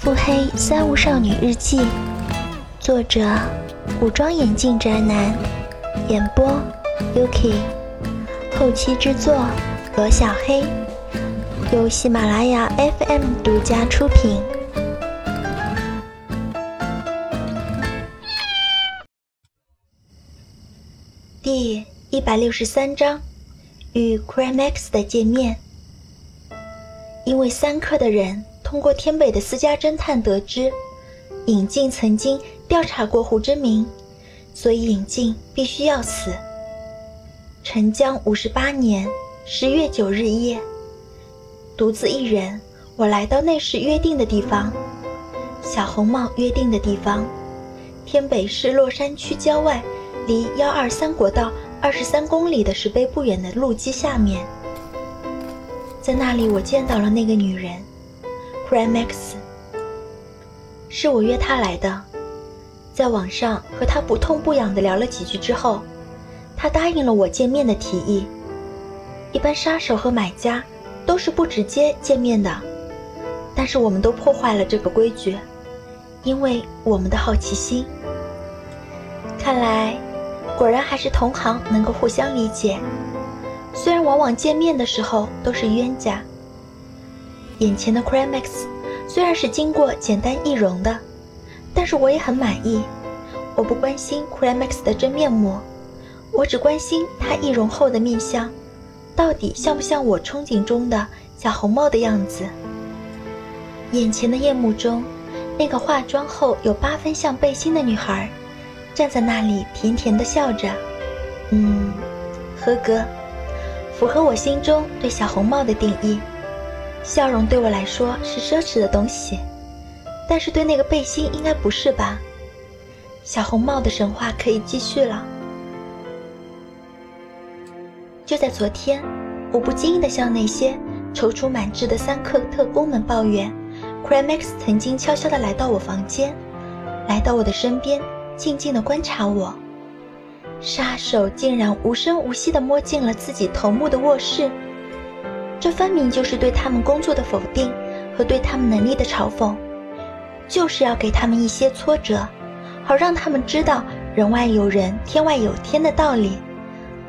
腹黑三无少女日记，作者：古装眼镜宅男，演播：Yuki，后期制作：罗小黑，由喜马拉雅 FM 独家出品。第一百六十三章，与 Crimex 的见面。因为三科的人。通过天北的私家侦探得知，尹静曾经调查过胡真明，所以尹静必须要死。陈江五十八年十月九日夜，独自一人，我来到那时约定的地方，小红帽约定的地方，天北市洛山区郊外，离幺二三国道二十三公里的石碑不远的路基下面，在那里我见到了那个女人。Primax，是我约他来的，在网上和他不痛不痒的聊了几句之后，他答应了我见面的提议。一般杀手和买家都是不直接见面的，但是我们都破坏了这个规矩，因为我们的好奇心。看来，果然还是同行能够互相理解，虽然往往见面的时候都是冤家。眼前的 Cremex 虽然是经过简单易容的，但是我也很满意。我不关心 Cremex 的真面目，我只关心他易容后的面相，到底像不像我憧憬中的小红帽的样子。眼前的夜幕中，那个化妆后有八分像背心的女孩，站在那里甜甜的笑着。嗯，合格，符合我心中对小红帽的定义。笑容对我来说是奢侈的东西，但是对那个背心应该不是吧？小红帽的神话可以继续了。就在昨天，我不经意地向那些踌躇满志的三克特工们抱怨，Crimex 曾经悄悄地来到我房间，来到我的身边，静静地观察我。杀手竟然无声无息地摸进了自己头目的卧室。这分明就是对他们工作的否定和对他们能力的嘲讽，就是要给他们一些挫折，好让他们知道人外有人，天外有天的道理，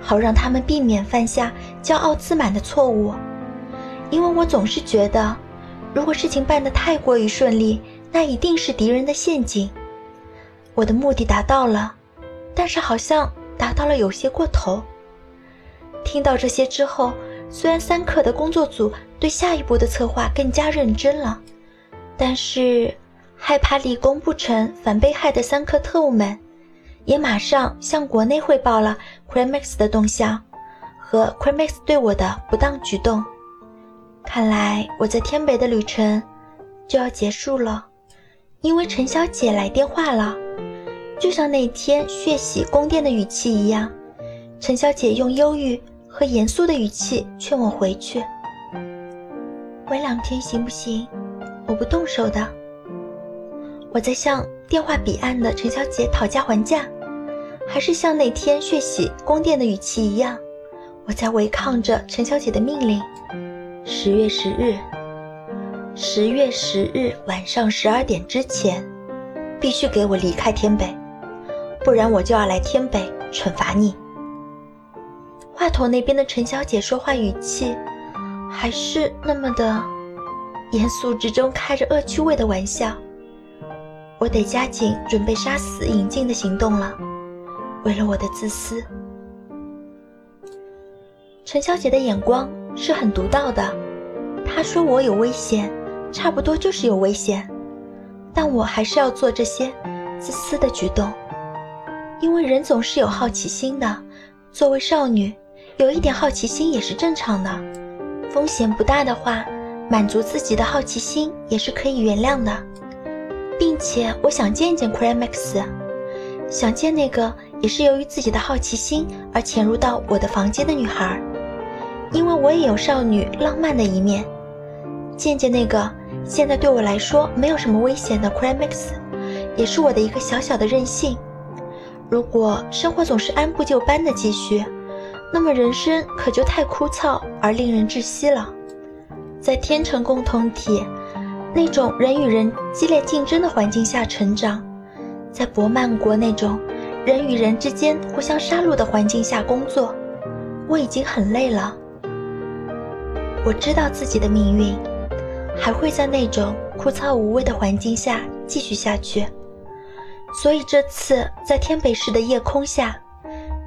好让他们避免犯下骄傲自满的错误。因为我总是觉得，如果事情办得太过于顺利，那一定是敌人的陷阱。我的目的达到了，但是好像达到了有些过头。听到这些之后。虽然三克的工作组对下一步的策划更加认真了，但是害怕立功不成反被害的三克特务们，也马上向国内汇报了 Crimex 的动向和 Crimex 对我的不当举动。看来我在天北的旅程就要结束了，因为陈小姐来电话了，就像那天血洗宫殿的语气一样，陈小姐用忧郁。和严肃的语气劝我回去，晚两天行不行？我不动手的。我在向电话彼岸的陈小姐讨价还价，还是像那天血洗宫殿的语气一样，我在违抗着陈小姐的命令。十月十日，十月十日晚上十二点之前，必须给我离开天北，不然我就要来天北惩罚你。话筒那边的陈小姐说话语气，还是那么的严肃之中开着恶趣味的玩笑。我得加紧准备杀死尹静的行动了，为了我的自私。陈小姐的眼光是很独到的，她说我有危险，差不多就是有危险，但我还是要做这些自私的举动，因为人总是有好奇心的。作为少女。有一点好奇心也是正常的，风险不大的话，满足自己的好奇心也是可以原谅的，并且我想见见 Crimex，想见那个也是由于自己的好奇心而潜入到我的房间的女孩，因为我也有少女浪漫的一面，见见那个现在对我来说没有什么危险的 Crimex，也是我的一个小小的任性。如果生活总是按部就班的继续。那么人生可就太枯燥而令人窒息了。在天成共同体，那种人与人激烈竞争的环境下成长，在博曼国那种人与人之间互相杀戮的环境下工作，我已经很累了。我知道自己的命运还会在那种枯燥无味的环境下继续下去，所以这次在天北市的夜空下，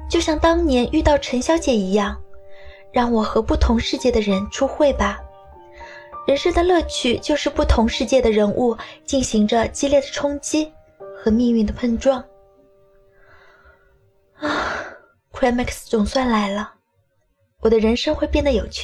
就像当年遇到陈小姐一样，让我和不同世界的人出会吧。人生的乐趣就是不同世界的人物进行着激烈的冲击和命运的碰撞。啊 c r a m a x 总算来了，我的人生会变得有趣。